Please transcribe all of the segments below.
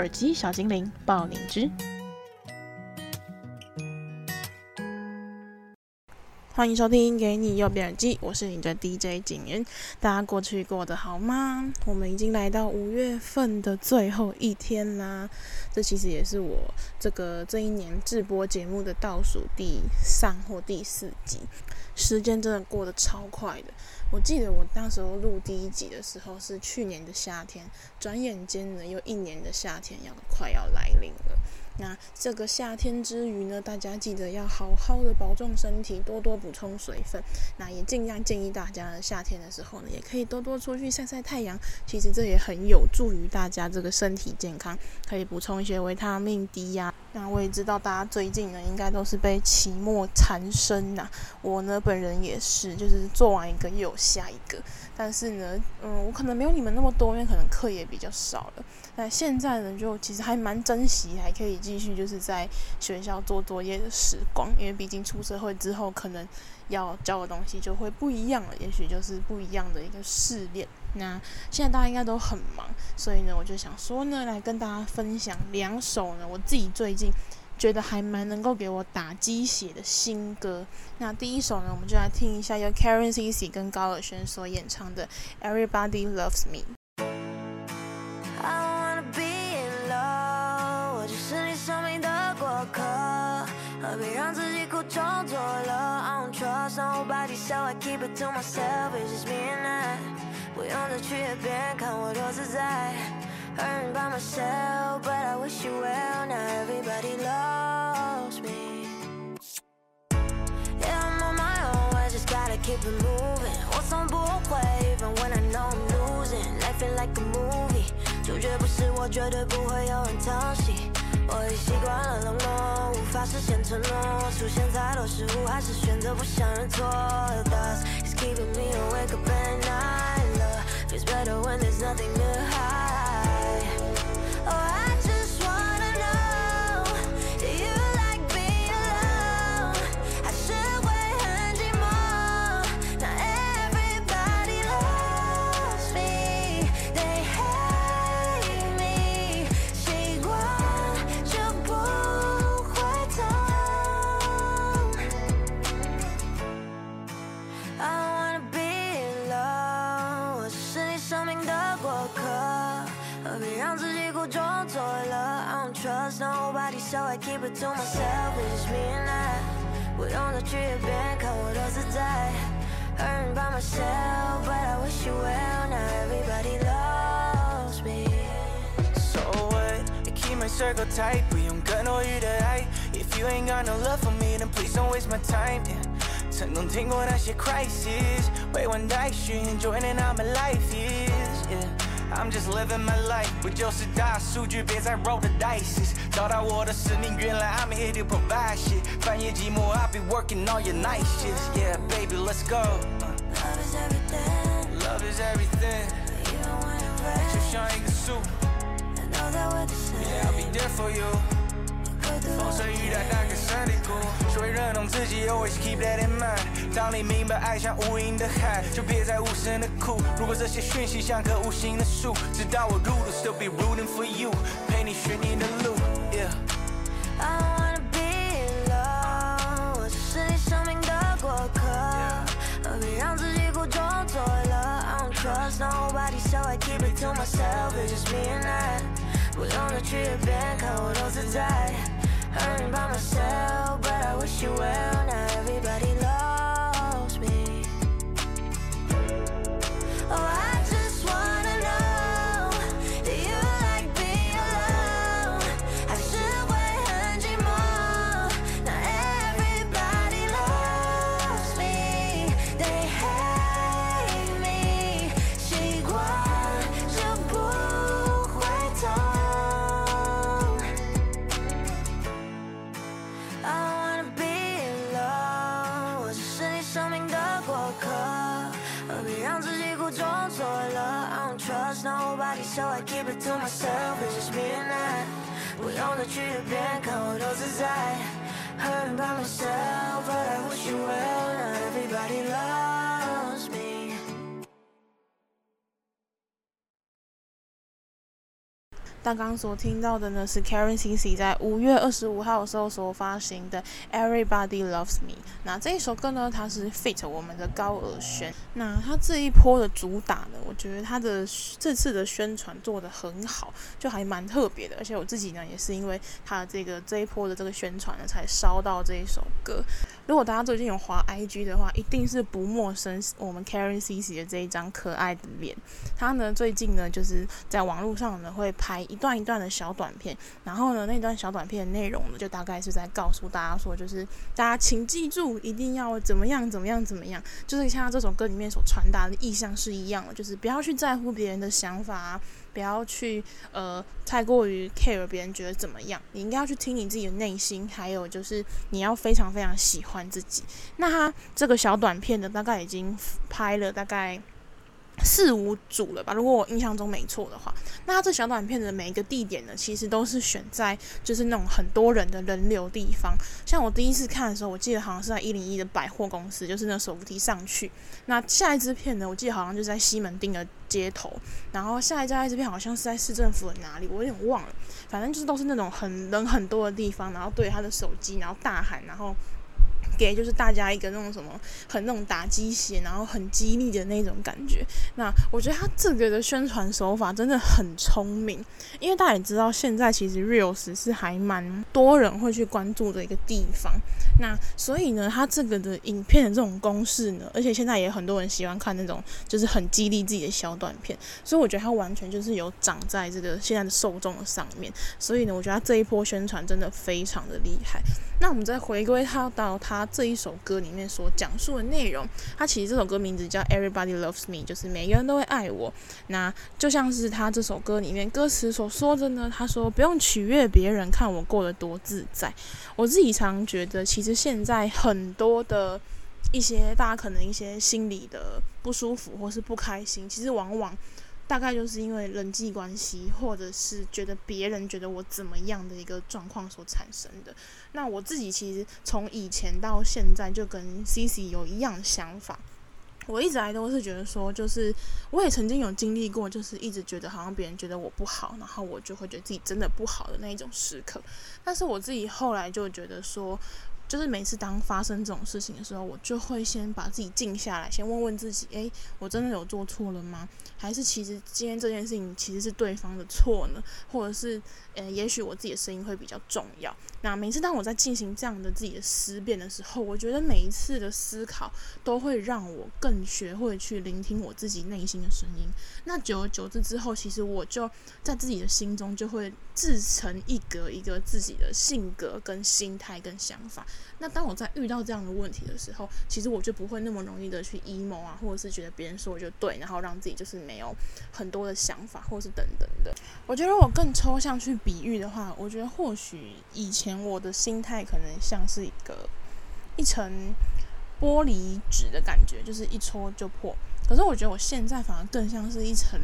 耳机小精灵，爆灵芝。欢迎收听《给你右边耳机》，我是你的 DJ 景云。大家过去过得好吗？我们已经来到五月份的最后一天啦。这其实也是我这个这一年制播节目的倒数第三或第四集。时间真的过得超快的。我记得我那时候录第一集的时候是去年的夏天，转眼间呢又一年的夏天要快要来临了。那这个夏天之余呢，大家记得要好好的保重身体，多多补充水分。那也尽量建议大家，夏天的时候呢，也可以多多出去晒晒太阳。其实这也很有助于大家这个身体健康，可以补充一些维他命 D 呀。那我也知道大家最近呢，应该都是被期末缠身呐。我呢，本人也是，就是做完一个又有下一个。但是呢，嗯，我可能没有你们那么多，因为可能课也比较少了。那现在呢，就其实还蛮珍惜，还可以继续就是在学校做作业的时光，因为毕竟出社会之后，可能要教的东西就会不一样了，也许就是不一样的一个试炼。那现在大家应该都很忙，所以呢，我就想说呢，来跟大家分享两首呢，我自己最近。觉得还蛮能够给我打鸡血的新歌。那第一首呢，我们就来听一下由 Karencici 跟高尔宣所演唱的《Everybody Loves Me》。I wanna be in love，我就是你生命的过客，何必让自己苦中作乐？I don't trust nobody, so I keep it to myself. It's just me and I，不用再去和别人看我多自在。Hurting by myself, but I wish you well. Now everybody loves me. Yeah, I'm on my own, I just gotta keep it moving. 我从不会，even when I know I'm losing. Life ain't like a movie，主角不是我，绝对不会有人疼惜。我已习惯了冷漠，无法实现承诺。出现太多失误，还是选择不想认错。The dust is keeping me awake up at night. Love feels better when there's nothing to hide. But to myself, it's just me and I We on the trip and cold as a die Earned by myself, but I wish you well Now everybody loves me So what? I keep my circle tight We don't got no you tonight If you ain't got no love for me, then please don't waste my time yeah. 등등 튕고 다시 crisis Wait one night, she enjoying how my life is. I'm just living my life，不就是大数据，别再 roll the dice。找到我的使命，原来 I'm here to provide shit。半夜寂寞，I'll be working all your night shifts。Yeah, baby, let's go。Love is everything。Love is everything。Even when it rains。就像一个树。I know that we're the same。Yeah, I'll be there for you。 风吹雨打，打个山地鼓，学会认同自己，always keep that in mind。当你明白爱像无垠的海，就别再无声的哭。如果这些讯息像棵无形的树，直到我入土，still be rooting for you，陪你寻你的路。Yeah。I wanna be in love，我只是你生命的过客，何必让自己苦中作乐？I don't trust nobody, so I keep it to myself. It's just me and I，不用再去和别看我多自在。Hurting by myself, but I wish you well. Now keep it to myself, it's just me and I. We on a trip and cold as I Hurting by myself, but I wish you well Not everybody loves. 刚刚所听到的呢，是 Karen CC 在五月二十五号的时候所发行的《Everybody Loves Me》。那这一首歌呢，它是 feat 我们的高尔宣。那他这一波的主打呢，我觉得他的这次的宣传做得很好，就还蛮特别的。而且我自己呢，也是因为他的这个这一波的这个宣传呢，才烧到这一首歌。如果大家最近有滑 IG 的话，一定是不陌生我们 Karen CC 的这一张可爱的脸。他呢，最近呢，就是在网络上呢，会拍。一一段一段的小短片，然后呢，那段小短片的内容呢，就大概是在告诉大家说，就是大家请记住，一定要怎么样怎么样怎么样，就是像这首歌里面所传达的意象是一样的，就是不要去在乎别人的想法，不要去呃太过于 care 别人觉得怎么样，你应该要去听你自己的内心，还有就是你要非常非常喜欢自己。那他这个小短片呢，大概已经拍了大概。四五组了吧，如果我印象中没错的话，那它这小短片的每一个地点呢，其实都是选在就是那种很多人的人流地方。像我第一次看的时候，我记得好像是在一零一的百货公司，就是那手扶梯上去。那下一支片呢，我记得好像就在西门町的街头，然后下一家一支片好像是在市政府的哪里，我有点忘了。反正就是都是那种很人很多的地方，然后对他的手机，然后大喊，然后。给就是大家一个那种什么很那种打鸡血，然后很激励的那种感觉。那我觉得他这个的宣传手法真的很聪明，因为大家也知道现在其实 Reels 是还蛮多人会去关注的一个地方。那所以呢，他这个的影片的这种公式呢，而且现在也很多人喜欢看那种就是很激励自己的小短片，所以我觉得他完全就是有长在这个现在的受众的上面。所以呢，我觉得他这一波宣传真的非常的厉害。那我们再回归他到他。这一首歌里面所讲述的内容，他其实这首歌名字叫《Everybody Loves Me》，就是每个人都会爱我。那就像是他这首歌里面歌词所说的呢，他说不用取悦别人，看我过得多自在。我自己常觉得，其实现在很多的一些大家可能一些心里的不舒服或是不开心，其实往往。大概就是因为人际关系，或者是觉得别人觉得我怎么样的一个状况所产生的。那我自己其实从以前到现在就跟 CC 有一样想法。我一直来都是觉得说，就是我也曾经有经历过，就是一直觉得好像别人觉得我不好，然后我就会觉得自己真的不好的那一种时刻。但是我自己后来就觉得说。就是每次当发生这种事情的时候，我就会先把自己静下来，先问问自己：哎，我真的有做错了吗？还是其实今天这件事情其实是对方的错呢？或者是，呃，也许我自己的声音会比较重要。那每次当我在进行这样的自己的思辨的时候，我觉得每一次的思考都会让我更学会去聆听我自己内心的声音。那久而久之之后，其实我就在自己的心中就会自成一格，一个自己的性格跟心态跟想法。那当我在遇到这样的问题的时候，其实我就不会那么容易的去 emo 啊，或者是觉得别人说我就对，然后让自己就是没有很多的想法，或是等等的。我觉得我更抽象去比喻的话，我觉得或许以前我的心态可能像是一个一层玻璃纸的感觉，就是一戳就破。可是我觉得我现在反而更像是一层。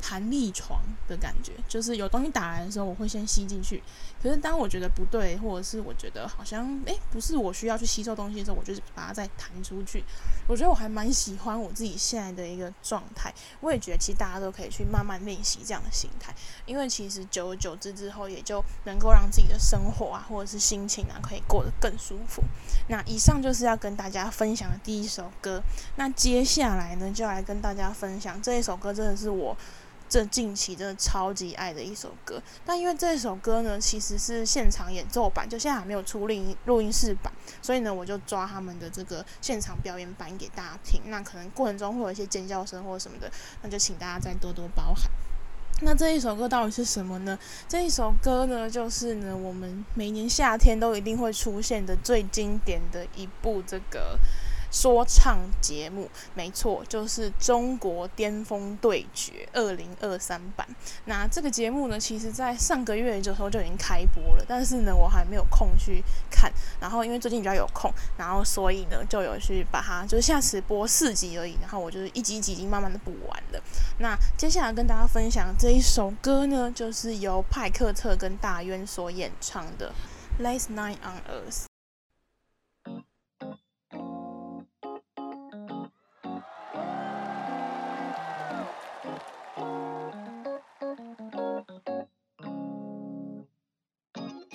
弹力床的感觉，就是有东西打来的时候，我会先吸进去。可是当我觉得不对，或者是我觉得好像诶不是我需要去吸收东西的时候，我就是把它再弹出去。我觉得我还蛮喜欢我自己现在的一个状态。我也觉得其实大家都可以去慢慢练习这样的心态，因为其实久而久之之后，也就能够让自己的生活啊，或者是心情啊，可以过得更舒服。那以上就是要跟大家分享的第一首歌。那接下来呢，就来跟大家分享这一首歌，真的是我。这近期真的超级爱的一首歌，但因为这首歌呢，其实是现场演奏版，就现在还没有出录音录音室版，所以呢，我就抓他们的这个现场表演版给大家听。那可能过程中会有一些尖叫声或什么的，那就请大家再多多包涵。那这一首歌到底是什么呢？这一首歌呢，就是呢，我们每年夏天都一定会出现的最经典的一部这个说唱节目，没错，就是中国巅峰对决二零二三版。那这个节目呢，其实在上个月的时候就已经开播了，但是呢，我还没有空去看。然后因为最近比较有空，然后所以呢，就有去把它，就是下次播四集而已。然后我就是一集一集已经慢慢的补完了。那接下来跟大家分享这一首歌呢，就是由派克特跟大渊所演唱的《Last Night on Earth》。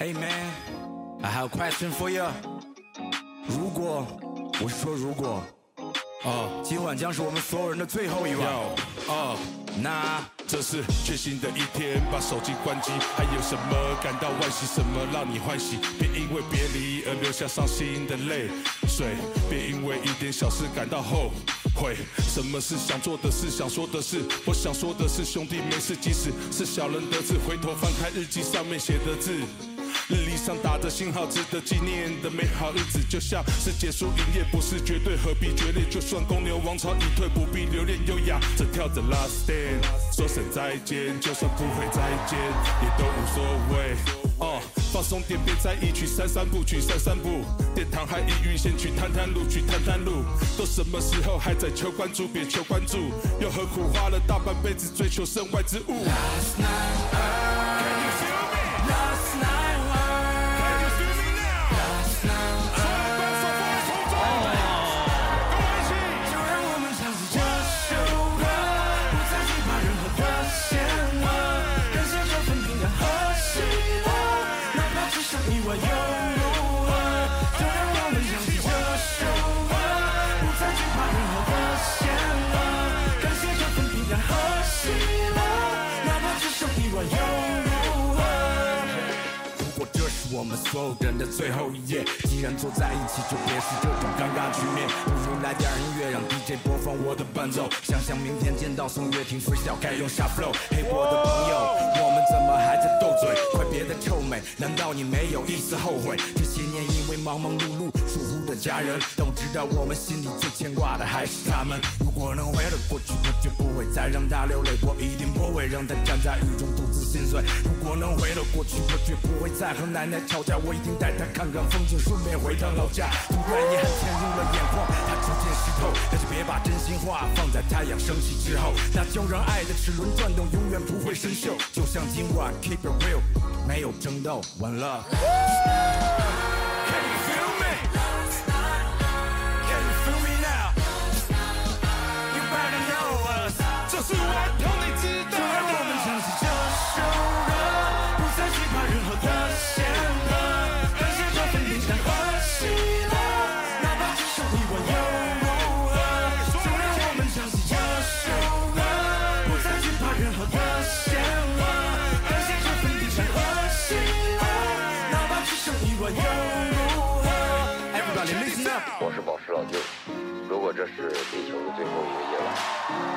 Hey man, I have a question for you. 如果我是说如果，哦，今晚将是我们所有人的最后一晚，哦，那这是全新的一天，把手机关机，还有什么感到惋惜？什么让你欢喜？别因为别离而留下伤心的泪水，别因为一点小事感到后悔。什么是想做的事？想说的事？我想说的是，兄弟没事，即使是小人得志，回头翻开日记上面写的字。日历上打着星号，值得纪念的美好日子，就像是结束营业，不是绝对，何必决裂？就算公牛王朝已退，不必留恋优雅，只跳着 Last Dance，说声再见，就算不会再见，也都无所谓。哦，放松点，别在意去散散步，去散散步。殿堂还一遇，先去探探路，去探探路。都什么时候还在求关注？别求关注，又何苦花了大半辈子追求身外之物？Last night, 我们所有人的最后一页，既然坐在一起，就别是这种尴尬局面。不如来点音乐，让 DJ 播放我的伴奏。想想明天见到宋岳庭嘴角该用啥 flow？嘿，我的朋友，我们怎么还在斗嘴？快别再臭美，难道你没有一丝后悔？这些年因为忙忙碌碌疏忽的家人，等道我们心里最牵挂的还是他们。如果能回到过去，我绝不会再让他流泪，我一定不会让他站在雨中独自心碎。如果能回到过去，我绝不会再和奶奶吵架。我一定带他看看风景，顺便回趟老家。突然遗憾填入了眼眶，他逐渐湿透。但是别把真心话放在太阳升起之后，那就让爱的齿轮转动，永远不会生锈。就像今晚，Keep it real，没有争斗，One love。如果这是地球的最后一个夜晚，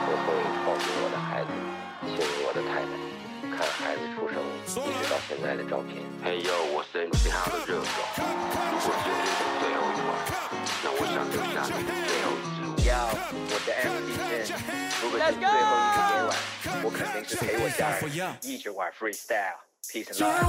我会抱紧我的孩子，亲我的太太，看孩子出生一直到现在的照片。嘿呦，我是 MC 号的热狗。如果今天是最后一晚，那我想留下你的最后一支舞。要我的 MC 天，如果是最后一个夜晚，我肯定是陪我家人一直玩 freestyle。Peace and love。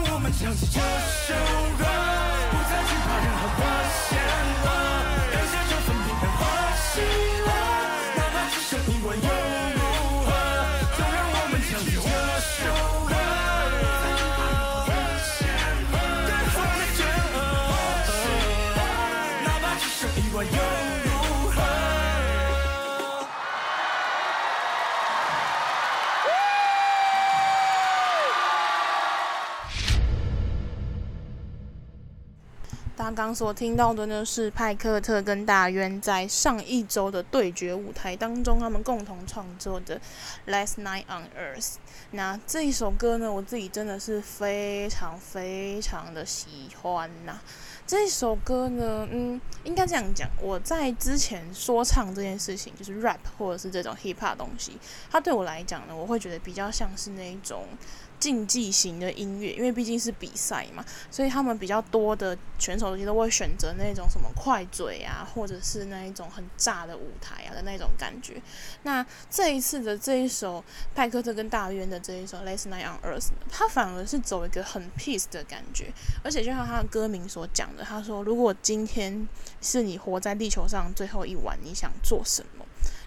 刚刚所听到的呢，是派克特跟大渊在上一周的对决舞台当中，他们共同创作的《Last Night on Earth》。那这一首歌呢，我自己真的是非常非常的喜欢呐。这首歌呢，嗯，应该这样讲，我在之前说唱这件事情，就是 rap 或者是这种 hip hop 东西，它对我来讲呢，我会觉得比较像是那一种。竞技型的音乐，因为毕竟是比赛嘛，所以他们比较多的选手其实都会选择那种什么快嘴啊，或者是那一种很炸的舞台啊的那种感觉。那这一次的这一首派克特跟大渊的这一首《Last Night on Earth》，他反而是走一个很 peace 的感觉，而且就像他的歌名所讲的，他说：“如果今天是你活在地球上最后一晚，你想做什么？”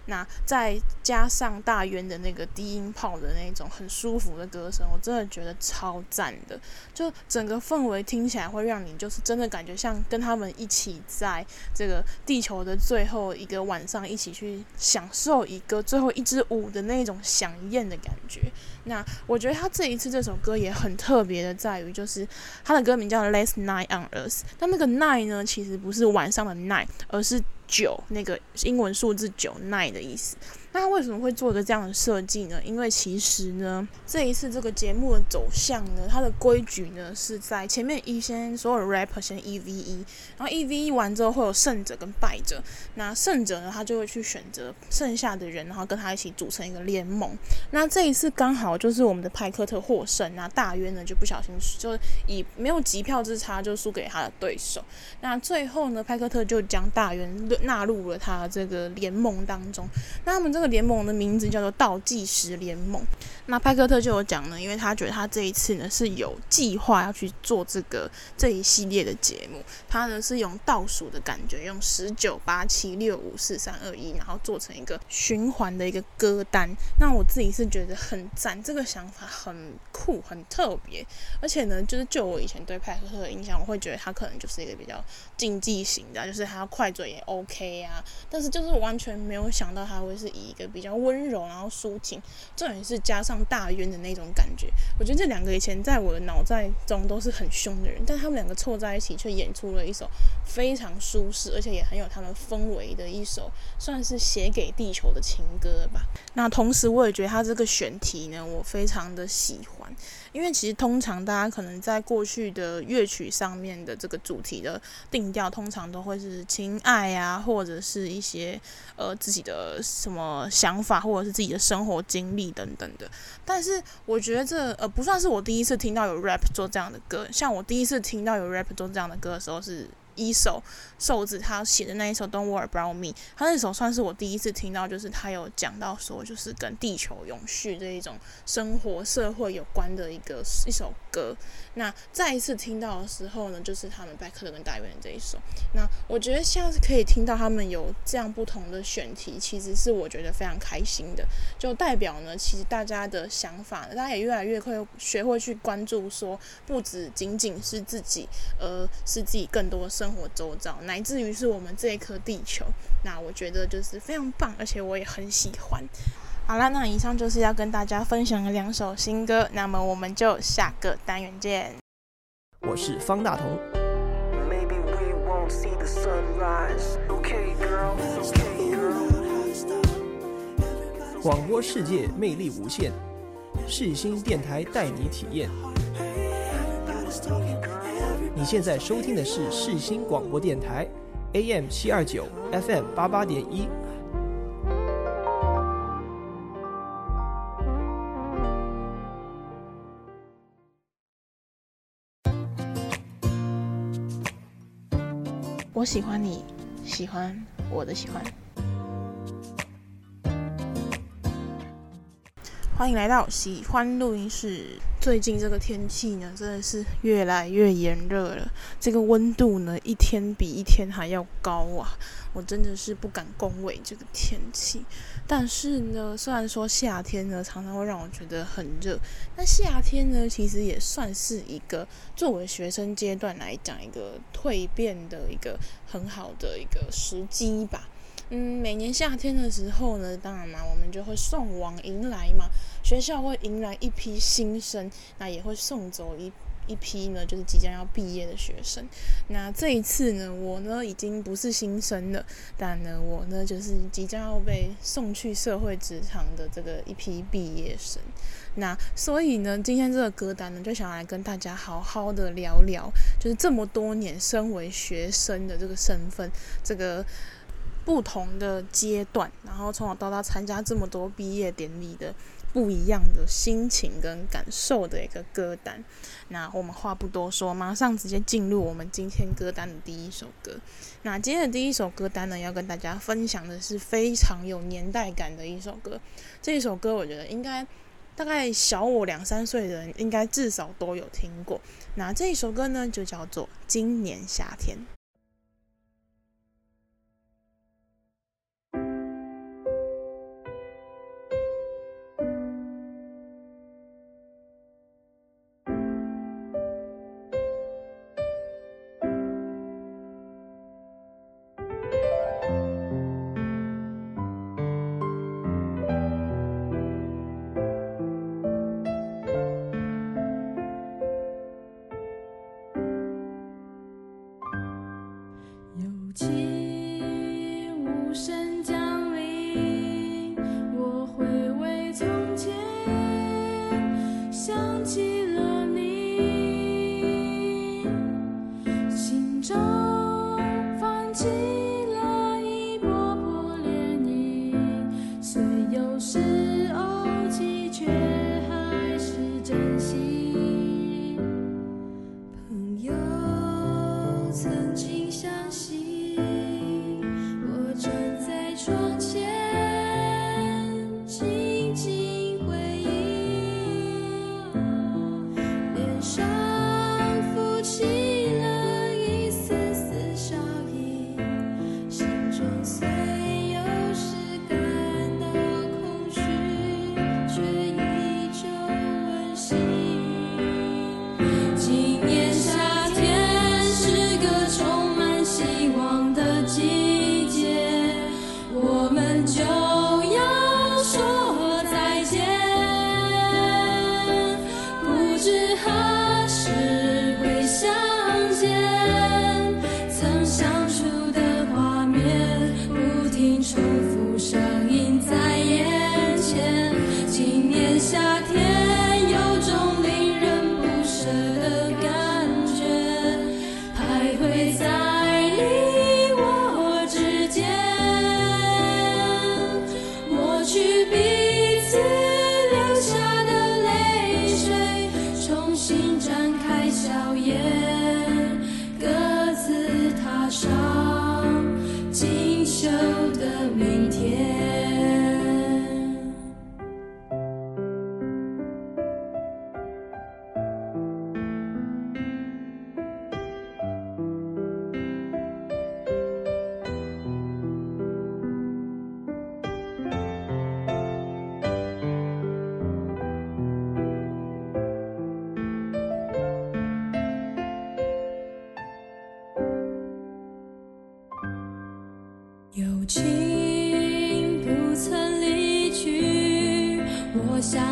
那再加上大渊的那个低音炮的那种很舒服的歌声，我真的觉得超赞的。就整个氛围听起来会让你就是真的感觉像跟他们一起在这个地球的最后一个晚上一起去享受一个最后一支舞的那种饗宴的感觉。那我觉得他这一次这首歌也很特别的，在于就是他的歌名叫《Last Night on Earth》，但那个 night 呢，其实不是晚上的 night，而是九那个英文数字九 night 的意思。那为什么会做一个这样的设计呢？因为其实呢，这一次这个节目的走向呢，它的规矩呢是在前面一先所有 rapper 先一 v 一，然后一 v 一完之后会有胜者跟败者。那胜者呢，他就会去选择剩下的人，然后跟他一起组成一个联盟。那这一次刚好就是我们的派克特获胜，那大渊呢就不小心就以没有几票之差就输给他的对手。那最后呢，派克特就将大渊纳入了他这个联盟当中。那他们这。联盟的名字叫做倒计时联盟。那派克特就有讲呢，因为他觉得他这一次呢是有计划要去做这个这一系列的节目，他呢是用倒数的感觉，用十九八七六五四三二一，然后做成一个循环的一个歌单。那我自己是觉得很赞，这个想法很酷，很特别。而且呢，就是就我以前对派克特的印象，我会觉得他可能就是一个比较竞技型的，就是他快嘴也 OK 啊。但是就是完全没有想到他会是以一一个比较温柔，然后抒情，重点是加上大渊的那种感觉。我觉得这两个以前在我的脑袋中都是很凶的人，但他们两个凑在一起，却演出了一首非常舒适，而且也很有他们氛围的一首，算是写给地球的情歌吧。那同时，我也觉得他这个选题呢，我非常的喜欢。因为其实通常大家可能在过去的乐曲上面的这个主题的定调，通常都会是情爱啊，或者是一些呃自己的什么想法，或者是自己的生活经历等等的。但是我觉得这呃不算是我第一次听到有 rap 做这样的歌，像我第一次听到有 rap 做这样的歌的时候是。一首瘦子他写的那一首《Don't Worry About Me》，他那首算是我第一次听到，就是他有讲到说，就是跟地球永续这一种生活社会有关的一个一首歌。那再一次听到的时候呢，就是他们派克特跟大渊这一首。那我觉得像是可以听到他们有这样不同的选题，其实是我觉得非常开心的，就代表呢，其实大家的想法，大家也越来越会学会去关注，说不只仅仅是自己，而是自己更多生活周遭那，乃至于是我们这一颗地球。那我觉得就是非常棒，而且我也很喜欢。好啦，那以上就是要跟大家分享的两首新歌，那么我们就下个单元见。我是方大同。广播世界魅力无限，世新电台带你体验。你现在收听的是世新广播电台，AM 七二九，FM 八八点一。我喜欢你，喜欢我的喜欢。欢迎来到喜欢录音室。最近这个天气呢，真的是越来越炎热了。这个温度呢，一天比一天还要高啊！我真的是不敢恭维这个天气。但是呢，虽然说夏天呢常常会让我觉得很热，但夏天呢其实也算是一个作为学生阶段来讲一个蜕变的一个很好的一个时机吧。嗯，每年夏天的时候呢，当然嘛，我们就会送往迎来嘛，学校会迎来一批新生，那也会送走一一批呢，就是即将要毕业的学生。那这一次呢，我呢已经不是新生了，但呢，我呢就是即将要被送去社会职场的这个一批毕业生。那所以呢，今天这个歌单呢，就想来跟大家好好的聊聊，就是这么多年身为学生的这个身份，这个。不同的阶段，然后从小到大参加这么多毕业典礼的不一样的心情跟感受的一个歌单。那我们话不多说，马上直接进入我们今天歌单的第一首歌。那今天的第一首歌单呢，要跟大家分享的是非常有年代感的一首歌。这一首歌，我觉得应该大概小我两三岁的人，应该至少都有听过。那这一首歌呢，就叫做《今年夏天》。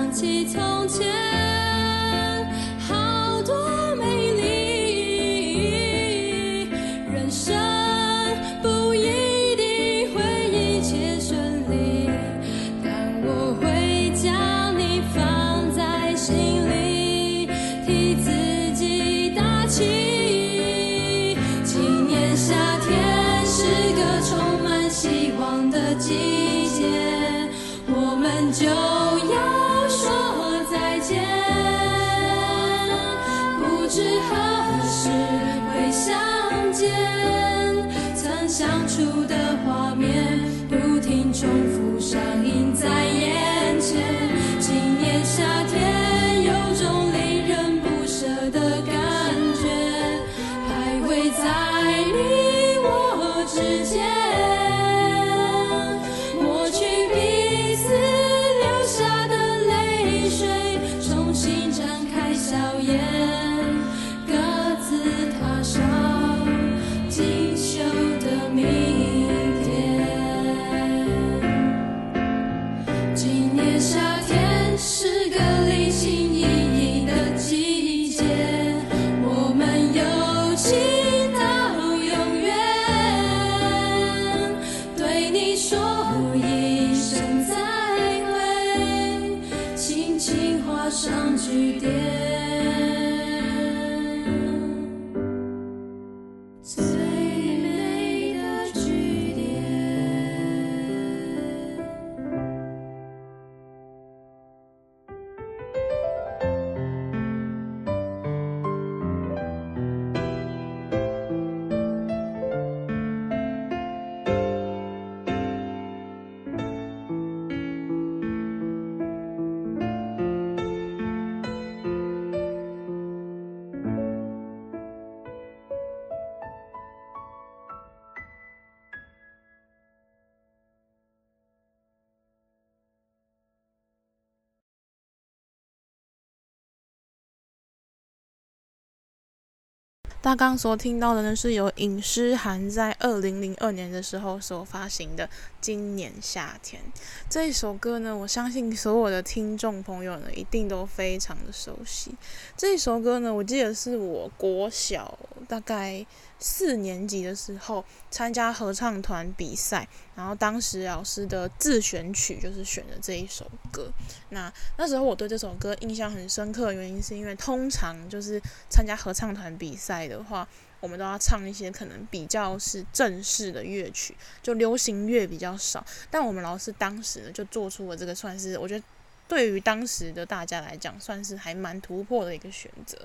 想起从前。大刚所听到的呢，是由尹诗涵在二零零二年的时候所发行的《今年夏天》这一首歌呢，我相信所有的听众朋友呢，一定都非常的熟悉。这一首歌呢，我记得是我国小大概四年级的时候参加合唱团比赛，然后当时老师的自选曲就是选的这一首歌。那那时候我对这首歌印象很深刻原因，是因为通常就是参加合唱团比赛的话，我们都要唱一些可能比较是正式的乐曲，就流行乐比较少。但我们老师当时呢，就做出了这个，算是我觉得对于当时的大家来讲，算是还蛮突破的一个选择。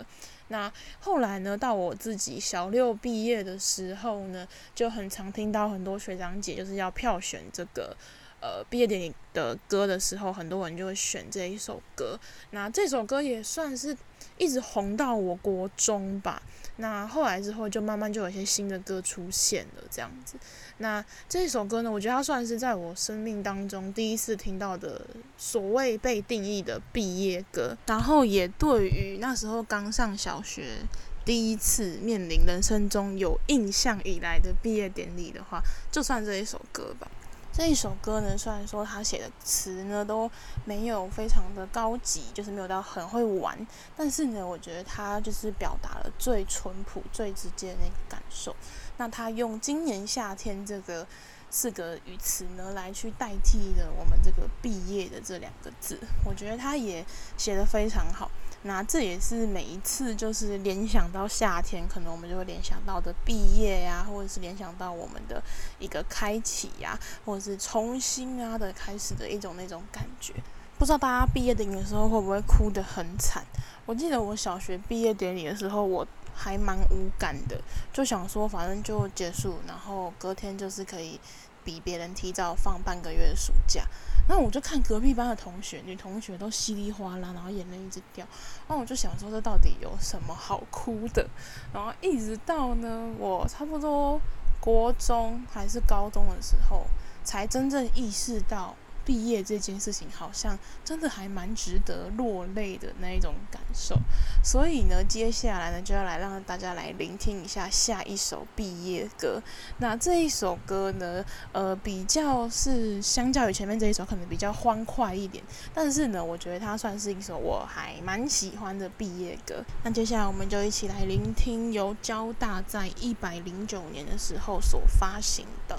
那后来呢，到我自己小六毕业的时候呢，就很常听到很多学长姐就是要票选这个。呃，毕业典礼的歌的时候，很多人就会选这一首歌。那这首歌也算是一直红到我国中吧。那后来之后，就慢慢就有一些新的歌出现了，这样子。那这一首歌呢，我觉得它算是在我生命当中第一次听到的所谓被定义的毕业歌。然后也对于那时候刚上小学，第一次面临人生中有印象以来的毕业典礼的话，就算这一首歌吧。这一首歌呢，虽然说他写的词呢都没有非常的高级，就是没有到很会玩，但是呢，我觉得他就是表达了最淳朴、最直接的那个感受。那他用“今年夏天”这个四个语词呢，来去代替了我们这个“毕业”的这两个字，我觉得他也写得非常好。那这也是每一次就是联想到夏天，可能我们就会联想到的毕业呀，或者是联想到我们的一个开启呀，或者是重新啊的开始的一种那种感觉。不知道大家毕业典礼的时候会不会哭得很惨？我记得我小学毕业典礼的时候，我还蛮无感的，就想说反正就结束，然后隔天就是可以比别人提早放半个月的暑假。然后我就看隔壁班的同学，女同学都稀里哗啦，然后眼泪一直掉。然后我就想说，这到底有什么好哭的？然后一直到呢，我差不多国中还是高中的时候，才真正意识到。毕业这件事情好像真的还蛮值得落泪的那一种感受，所以呢，接下来呢就要来让大家来聆听一下下一首毕业歌。那这一首歌呢，呃，比较是相较于前面这一首可能比较欢快一点，但是呢，我觉得它算是一首我还蛮喜欢的毕业歌。那接下来我们就一起来聆听由交大在一百零九年的时候所发行的《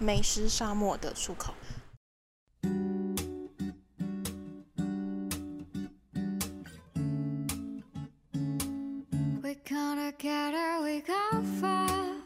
美食沙漠的出口》。We gonna get her, we go far.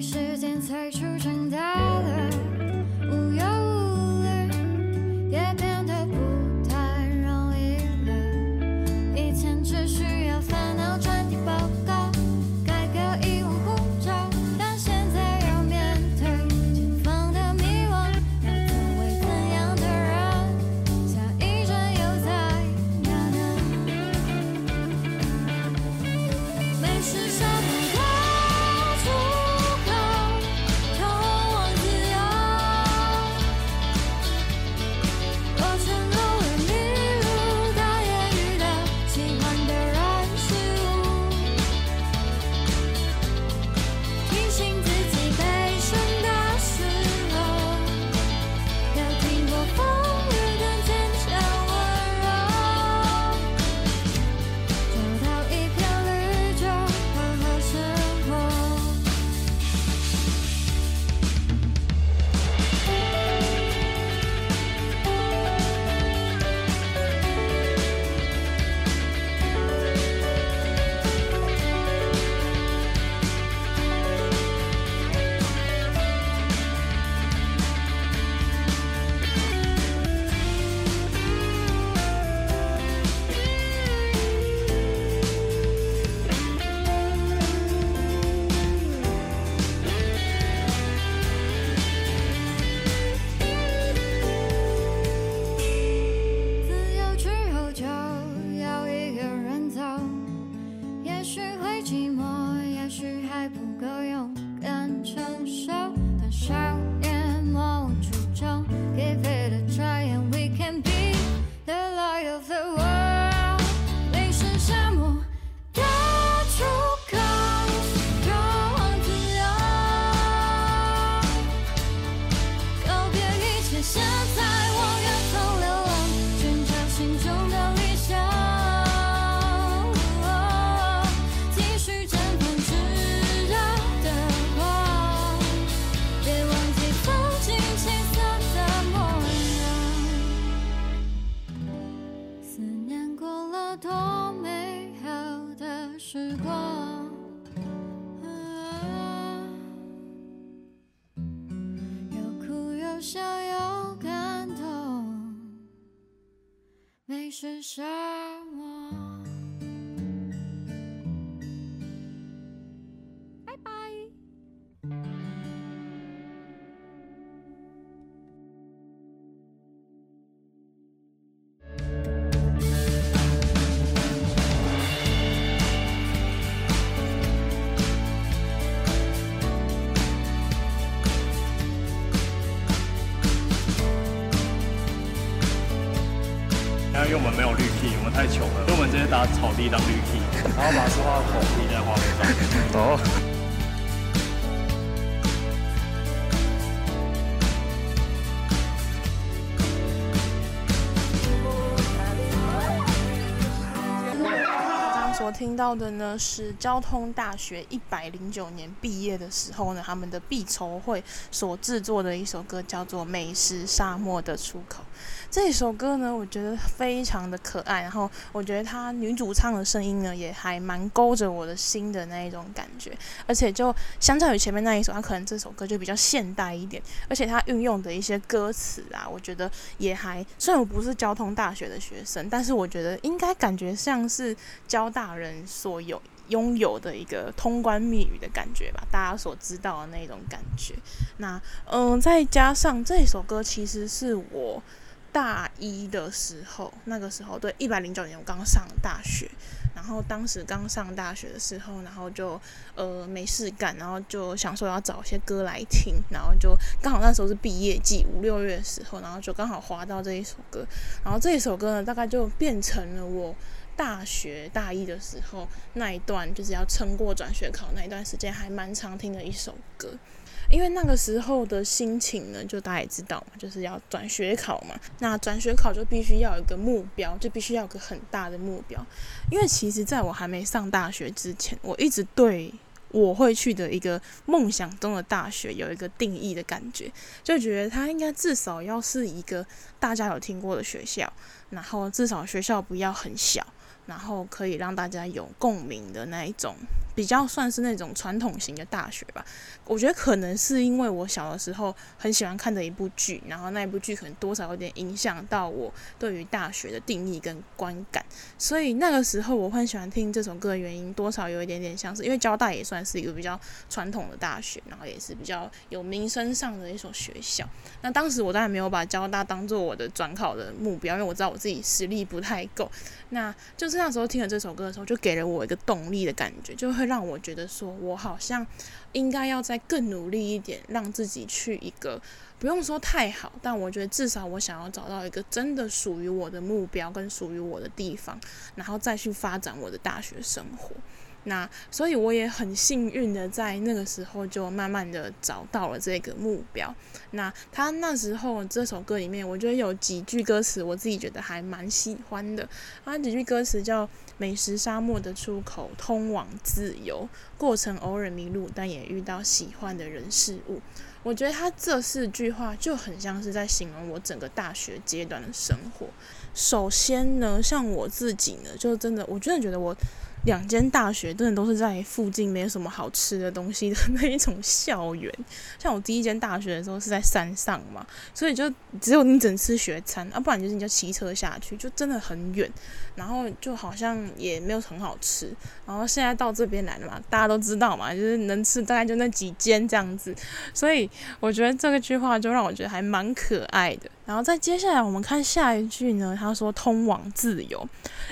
时间催促长大寂寞也许还不够勇敢承受身上。当绿皮然后把说话口贴在画面上。哦。听到的呢是交通大学一百零九年毕业的时候呢，他们的毕筹会所制作的一首歌，叫做《美食沙漠的出口》。这首歌呢，我觉得非常的可爱，然后我觉得她女主唱的声音呢，也还蛮勾着我的心的那一种感觉。而且就相较于前面那一首，它可能这首歌就比较现代一点，而且它运用的一些歌词啊，我觉得也还。虽然我不是交通大学的学生，但是我觉得应该感觉像是交大。人所有拥有的一个通关密语的感觉吧，大家所知道的那种感觉。那嗯，再加上这首歌，其实是我大一的时候，那个时候对，一百零九年我刚上大学，然后当时刚上大学的时候，然后就呃没事干，然后就想说要找一些歌来听，然后就刚好那时候是毕业季五六月的时候，然后就刚好滑到这一首歌，然后这一首歌呢，大概就变成了我。大学大一的时候，那一段就是要撑过转学考那一段时间，还蛮常听的一首歌。因为那个时候的心情呢，就大家也知道嘛，就是要转学考嘛。那转学考就必须要有一个目标，就必须要有个很大的目标。因为其实在我还没上大学之前，我一直对我会去的一个梦想中的大学有一个定义的感觉，就觉得它应该至少要是一个大家有听过的学校，然后至少学校不要很小。然后可以让大家有共鸣的那一种。比较算是那种传统型的大学吧，我觉得可能是因为我小的时候很喜欢看的一部剧，然后那一部剧可能多少有点影响到我对于大学的定义跟观感，所以那个时候我很喜欢听这首歌的原因，多少有一点点像是因为交大也算是一个比较传统的大学，然后也是比较有名声上的一所学校。那当时我当然没有把交大当做我的转考的目标，因为我知道我自己实力不太够。那就是那时候听了这首歌的时候，就给了我一个动力的感觉，就会。让我觉得说，我好像应该要再更努力一点，让自己去一个不用说太好，但我觉得至少我想要找到一个真的属于我的目标跟属于我的地方，然后再去发展我的大学生活。那所以我也很幸运的在那个时候就慢慢的找到了这个目标。那他那时候这首歌里面，我觉得有几句歌词我自己觉得还蛮喜欢的。他几句歌词叫“美食沙漠的出口，通往自由，过程偶尔迷路，但也遇到喜欢的人事物”。我觉得他这四句话就很像是在形容我整个大学阶段的生活。首先呢，像我自己呢，就真的，我真的觉得我。两间大学真的都是在附近，没有什么好吃的东西的那一种校园。像我第一间大学的时候是在山上嘛，所以就只有你只能吃学餐，啊，不然就是你就骑车下去，就真的很远。然后就好像也没有很好吃。然后现在到这边来了嘛，大家都知道嘛，就是能吃大概就那几间这样子。所以我觉得这个句话就让我觉得还蛮可爱的。然后再接下来我们看下一句呢，他说通往自由。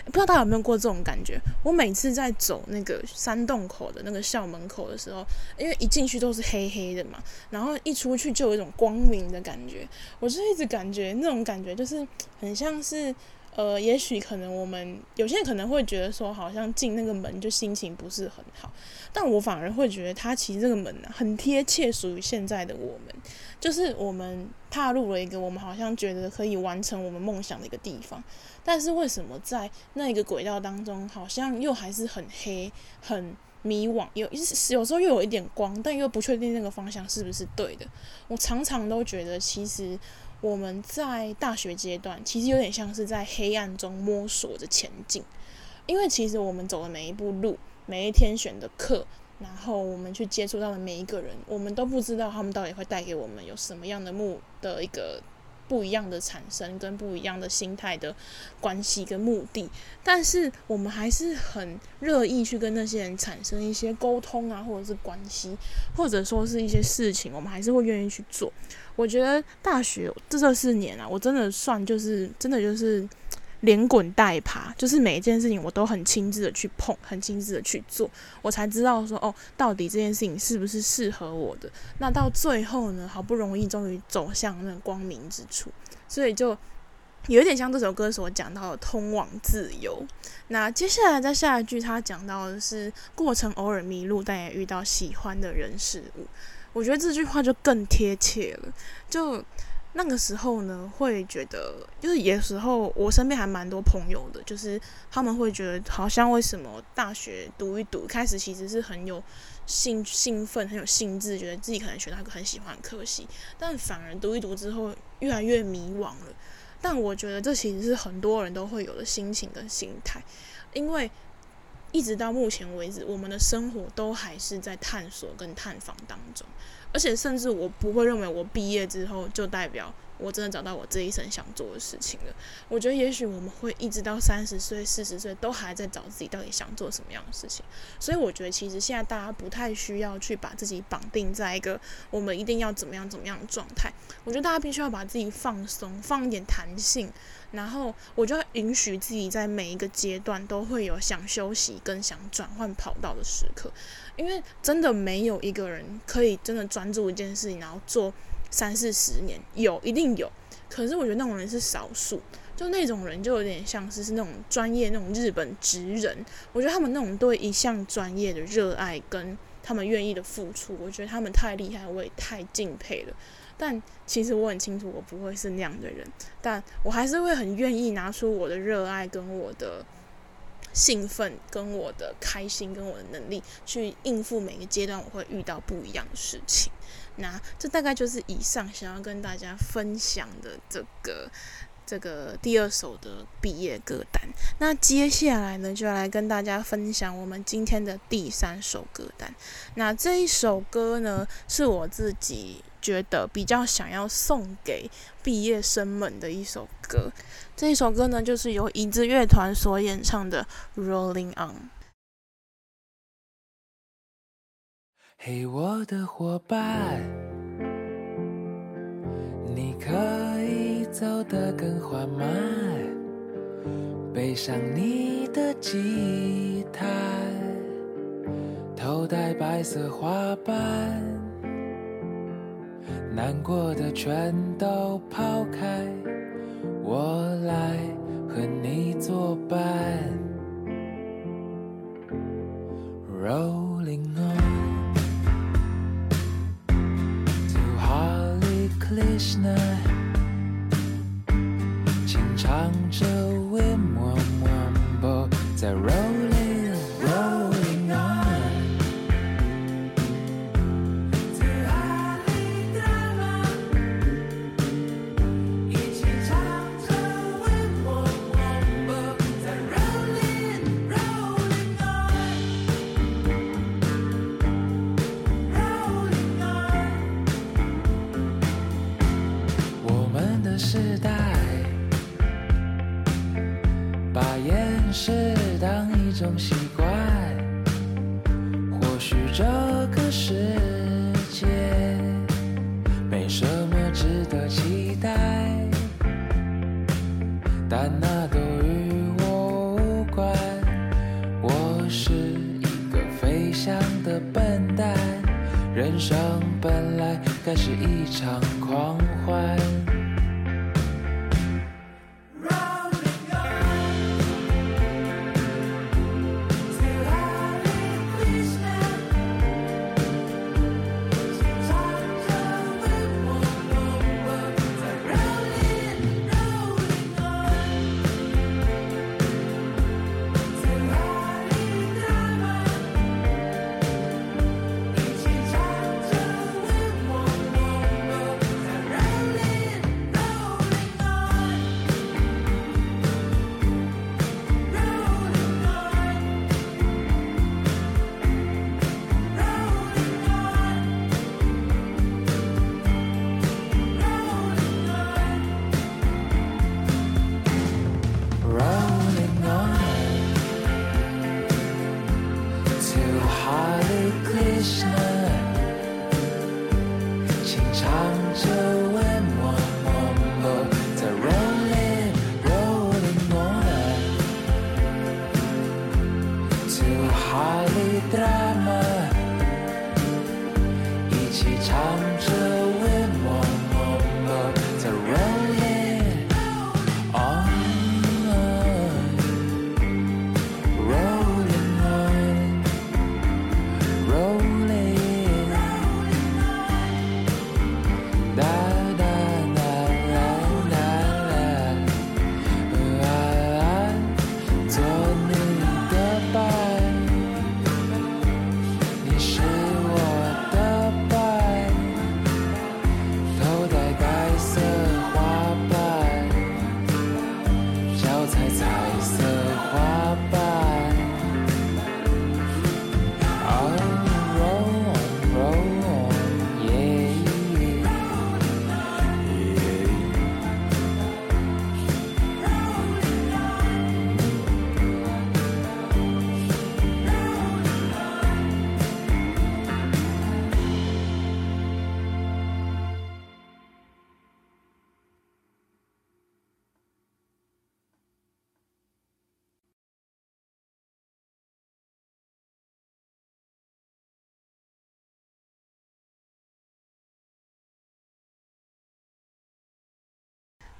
不知道大家有没有过这种感觉？我每次在走那个山洞口的那个校门口的时候，因为一进去都是黑黑的嘛，然后一出去就有一种光明的感觉。我就一直感觉那种感觉就是很像是。呃，也许可能我们有些人可能会觉得说，好像进那个门就心情不是很好，但我反而会觉得，它其实这个门呢，很贴切属于现在的我们，就是我们踏入了一个我们好像觉得可以完成我们梦想的一个地方，但是为什么在那个轨道当中，好像又还是很黑、很迷惘，有有时候又有一点光，但又不确定那个方向是不是对的。我常常都觉得，其实。我们在大学阶段其实有点像是在黑暗中摸索着前进，因为其实我们走的每一步路，每一天选的课，然后我们去接触到的每一个人，我们都不知道他们到底会带给我们有什么样的目的一个。不一样的产生跟不一样的心态的关系跟目的，但是我们还是很乐意去跟那些人产生一些沟通啊，或者是关系，或者说是一些事情，我们还是会愿意去做。我觉得大学这这四年啊，我真的算就是真的就是。连滚带爬，就是每一件事情我都很亲自的去碰，很亲自的去做，我才知道说哦，到底这件事情是不是适合我的。那到最后呢，好不容易终于走向那个光明之处，所以就有点像这首歌所讲到的通往自由。那接下来在下一句，他讲到的是过程偶尔迷路，但也遇到喜欢的人事物。我觉得这句话就更贴切了，就。那个时候呢，会觉得就是有时候我身边还蛮多朋友的，就是他们会觉得好像为什么大学读一读，开始其实是很有兴兴奋、很有兴致，觉得自己可能学到一个很喜欢的科系，但反而读一读之后越来越迷惘了。但我觉得这其实是很多人都会有的心情跟心态，因为一直到目前为止，我们的生活都还是在探索跟探访当中。而且，甚至我不会认为我毕业之后就代表我真的找到我这一生想做的事情了。我觉得，也许我们会一直到三十岁、四十岁都还在找自己到底想做什么样的事情。所以，我觉得其实现在大家不太需要去把自己绑定在一个我们一定要怎么样、怎么样的状态。我觉得大家必须要把自己放松，放一点弹性。然后，我就要允许自己在每一个阶段都会有想休息跟想转换跑道的时刻，因为真的没有一个人可以真的专注一件事情，然后做三四十年，有一定有，可是我觉得那种人是少数，就那种人就有点像是是那种专业那种日本职人，我觉得他们那种对一项专业的热爱跟他们愿意的付出，我觉得他们太厉害，我也太敬佩了。但其实我很清楚，我不会是那样的人，但我还是会很愿意拿出我的热爱、跟我的兴奋、跟我的开心、跟我的能力去应付每个阶段我会遇到不一样的事情。那这大概就是以上想要跟大家分享的这个。这个第二首的毕业歌单，那接下来呢，就要来跟大家分享我们今天的第三首歌单。那这一首歌呢，是我自己觉得比较想要送给毕业生们的一首歌。这一首歌呢，就是由椅子乐团所演唱的《Rolling On》。嘿，我的伙伴，你可以。走得更缓慢，背上你的吉他，头戴白色花瓣，难过的全都抛开，我来和你作伴。Rolling on to Hare Krishna。唱着 Wim Wam Wambo 在习惯，或许这个世界没什么值得期待，但那都与我无关。我是一个飞翔的笨蛋，人生本来该是一场狂欢。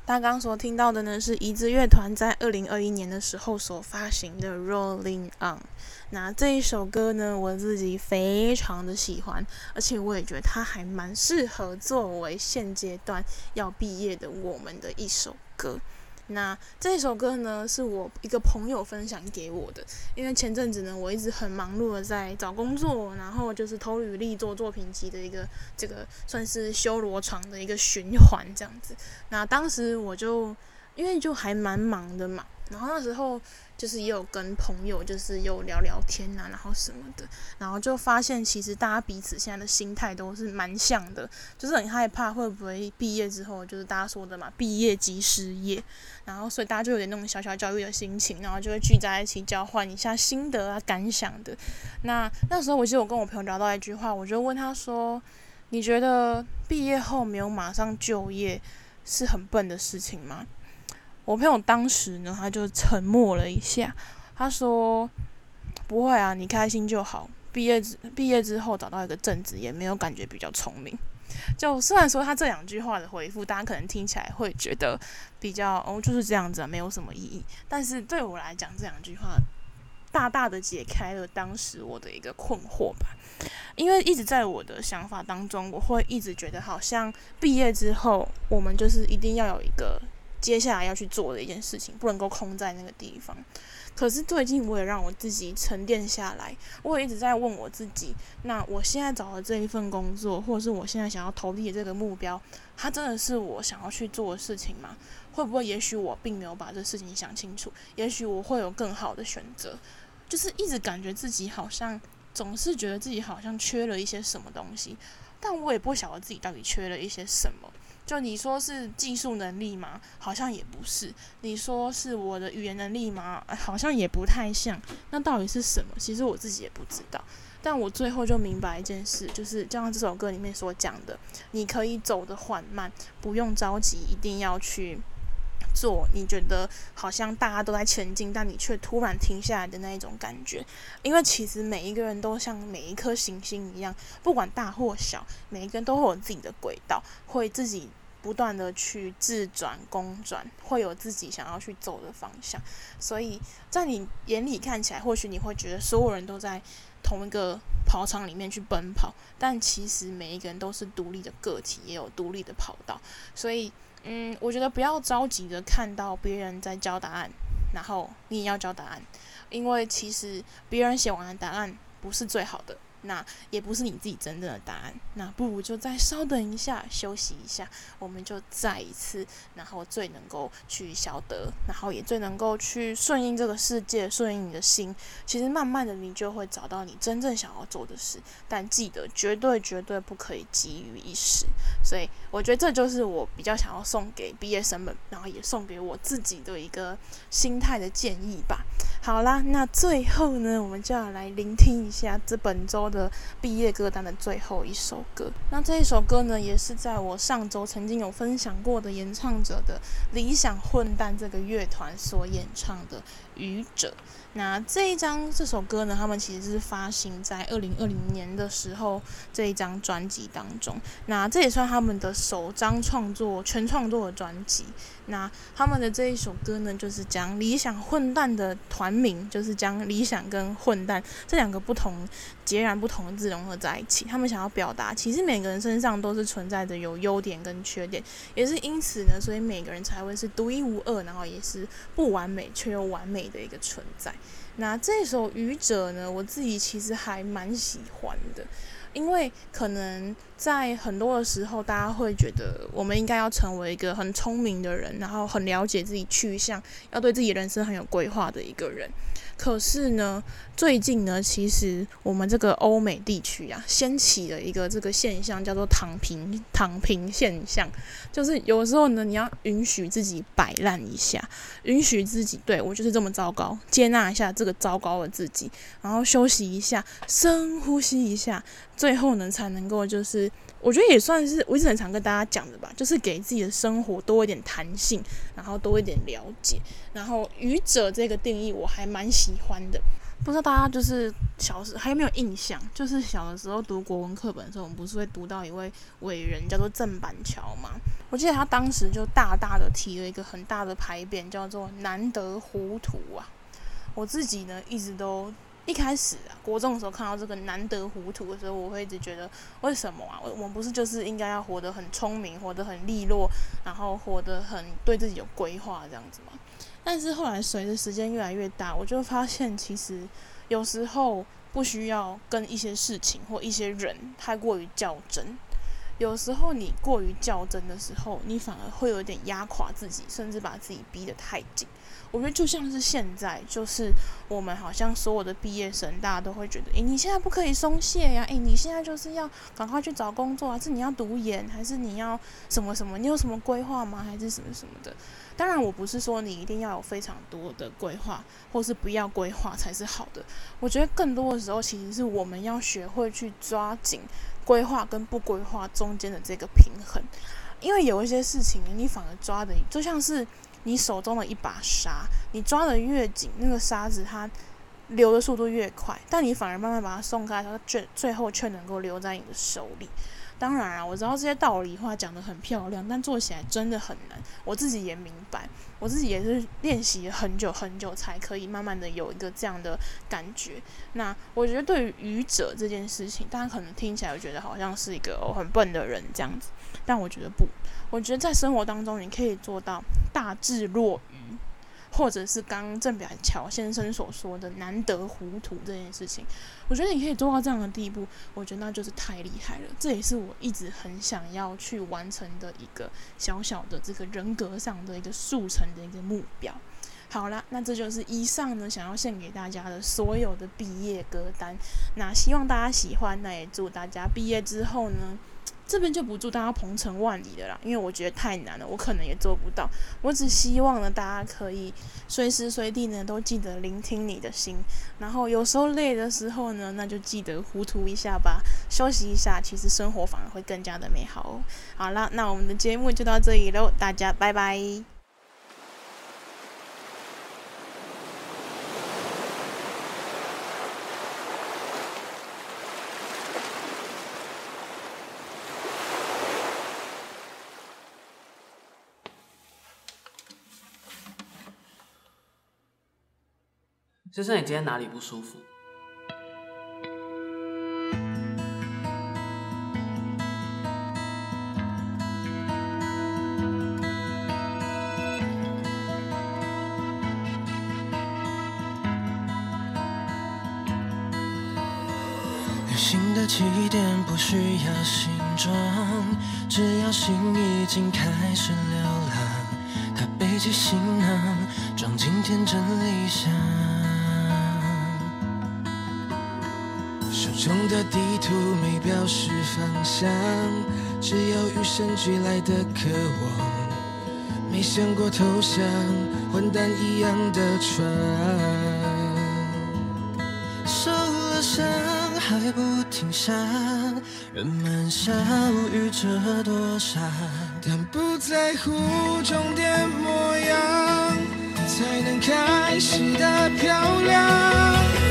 大刚所听到的呢，是一支乐团在二零二一年的时候所发行的《Rolling On》。那这一首歌呢，我自己非常的喜欢，而且我也觉得它还蛮适合作为现阶段要毕业的我们的一首歌。那这首歌呢，是我一个朋友分享给我的，因为前阵子呢，我一直很忙碌的在找工作，然后就是投履历做作品集的一个这个算是修罗场的一个循环这样子。那当时我就因为就还蛮忙的嘛，然后那时候。就是也有跟朋友，就是有聊聊天呐、啊，然后什么的，然后就发现其实大家彼此现在的心态都是蛮像的，就是很害怕会不会毕业之后，就是大家说的嘛，毕业即失业，然后所以大家就有点那种小小焦虑的心情，然后就会聚在一起交换一下心得啊、感想的。那那时候我记得我跟我朋友聊到一句话，我就问他说：“你觉得毕业后没有马上就业是很笨的事情吗？”我朋友当时呢，他就沉默了一下，他说：“不会啊，你开心就好。毕业之毕业之后找到一个正职，也没有感觉比较聪明。”就虽然说他这两句话的回复，大家可能听起来会觉得比较哦，就是这样子啊，没有什么意义。但是对我来讲，这两句话大大的解开了当时我的一个困惑吧。因为一直在我的想法当中，我会一直觉得好像毕业之后，我们就是一定要有一个。接下来要去做的一件事情，不能够空在那个地方。可是最近我也让我自己沉淀下来，我也一直在问我自己：那我现在找的这一份工作，或者是我现在想要投递的这个目标，它真的是我想要去做的事情吗？会不会也许我并没有把这事情想清楚？也许我会有更好的选择。就是一直感觉自己好像总是觉得自己好像缺了一些什么东西，但我也不晓得自己到底缺了一些什么。就你说是技术能力吗？好像也不是。你说是我的语言能力吗？好像也不太像。那到底是什么？其实我自己也不知道。但我最后就明白一件事，就是就像这首歌里面所讲的，你可以走得缓慢，不用着急，一定要去做。你觉得好像大家都在前进，但你却突然停下来的那一种感觉。因为其实每一个人都像每一颗行星一样，不管大或小，每一个人都会有自己的轨道，会自己。不断的去自转公转，会有自己想要去走的方向。所以在你眼里看起来，或许你会觉得所有人都在同一个跑场里面去奔跑，但其实每一个人都是独立的个体，也有独立的跑道。所以，嗯，我觉得不要着急的看到别人在交答案，然后你也要交答案，因为其实别人写完的答案不是最好的。那也不是你自己真正的答案，那不如就再稍等一下，休息一下，我们就再一次，然后最能够去晓得，然后也最能够去顺应这个世界，顺应你的心。其实慢慢的，你就会找到你真正想要做的事。但记得，绝对绝对不可以急于一时。所以，我觉得这就是我比较想要送给毕业生们，然后也送给我自己的一个心态的建议吧。好啦，那最后呢，我们就要来聆听一下这本周的毕业歌单的最后一首歌。那这一首歌呢，也是在我上周曾经有分享过的演唱者的理想混蛋这个乐团所演唱的《愚者》。那这一张这首歌呢，他们其实是发行在二零二零年的时候这一张专辑当中。那这也算他们的首张创作全创作的专辑。那他们的这一首歌呢，就是将理想混蛋的团名，就是将理想跟混蛋这两个不同、截然不同的字融合在一起。他们想要表达，其实每个人身上都是存在着有优点跟缺点，也是因此呢，所以每个人才会是独一无二，然后也是不完美却又完美的一个存在。那这首《愚者》呢，我自己其实还蛮喜欢的。因为可能在很多的时候，大家会觉得我们应该要成为一个很聪明的人，然后很了解自己去向，要对自己人生很有规划的一个人。可是呢，最近呢，其实我们这个欧美地区啊，掀起了一个这个现象，叫做“躺平”躺平现象。就是有时候呢，你要允许自己摆烂一下，允许自己对我就是这么糟糕，接纳一下这个糟糕的自己，然后休息一下，深呼吸一下，最后呢，才能够就是。我觉得也算是我一直很常跟大家讲的吧，就是给自己的生活多一点弹性，然后多一点了解。然后愚者这个定义我还蛮喜欢的，不知道大家就是小时还有没有印象？就是小的时候读国文课本的时候，我们不是会读到一位伟人叫做郑板桥吗？我记得他当时就大大的提了一个很大的牌匾，叫做“难得糊涂”啊。我自己呢一直都。一开始啊，国中的时候看到这个难得糊涂的时候，我会一直觉得为什么啊？我我们不是就是应该要活得很聪明，活得很利落，然后活得很对自己有规划这样子吗？但是后来随着时间越来越大，我就发现其实有时候不需要跟一些事情或一些人太过于较真。有时候你过于较真的时候，你反而会有点压垮自己，甚至把自己逼得太紧。我觉得就像是现在，就是我们好像所有的毕业生，大家都会觉得，诶，你现在不可以松懈呀，诶，你现在就是要赶快去找工作啊，是你要读研，还是你要什么什么？你有什么规划吗？还是什么什么的？当然，我不是说你一定要有非常多的规划，或是不要规划才是好的。我觉得更多的时候，其实是我们要学会去抓紧规划跟不规划中间的这个平衡，因为有一些事情，你反而抓的就像是。你手中的一把沙，你抓得越紧，那个沙子它流的速度越快，但你反而慢慢把它松开，它最最后却能够留在你的手里。当然啊，我知道这些道理话讲得很漂亮，但做起来真的很难。我自己也明白，我自己也是练习很久很久才可以慢慢的有一个这样的感觉。那我觉得对于愚者这件事情，大家可能听起来觉得好像是一个、很笨的人这样子，但我觉得不。我觉得在生活当中，你可以做到大智若愚，或者是刚郑板桥先生所说的难得糊涂这件事情。我觉得你可以做到这样的地步，我觉得那就是太厉害了。这也是我一直很想要去完成的一个小小的这个人格上的一个速成的一个目标。好啦，那这就是以上呢想要献给大家的所有的毕业歌单。那希望大家喜欢，那也祝大家毕业之后呢。这边就不祝大家鹏程万里的啦，因为我觉得太难了，我可能也做不到。我只希望呢，大家可以随时随地呢都记得聆听你的心，然后有时候累的时候呢，那就记得糊涂一下吧，休息一下，其实生活反而会更加的美好哦。好啦，那我们的节目就到这里喽，大家拜拜。先生，你今天哪里不舒服？旅行的起点不需要形状，只要心已经开始流浪。他背起行囊，装进天真理想。中的地图没标示方向，只有与生俱来的渴望。没想过投降，混蛋一样的船，受了伤还不停下，人们笑于着多傻，但不在乎终点模样，才能开始的漂亮。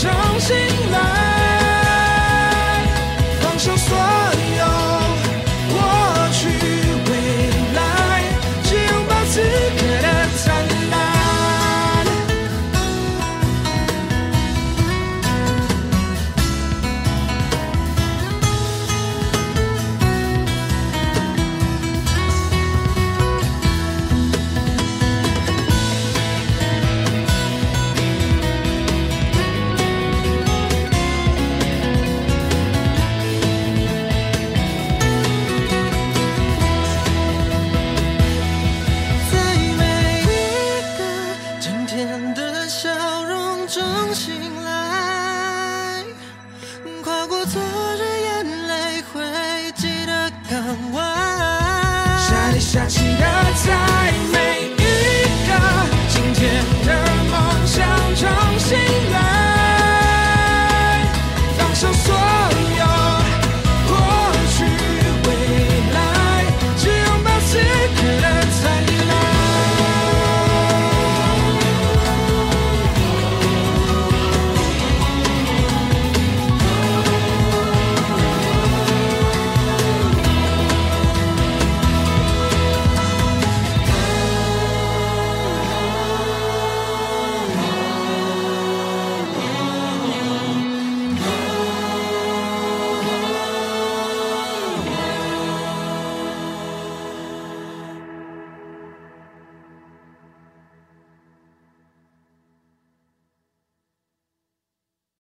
相信爱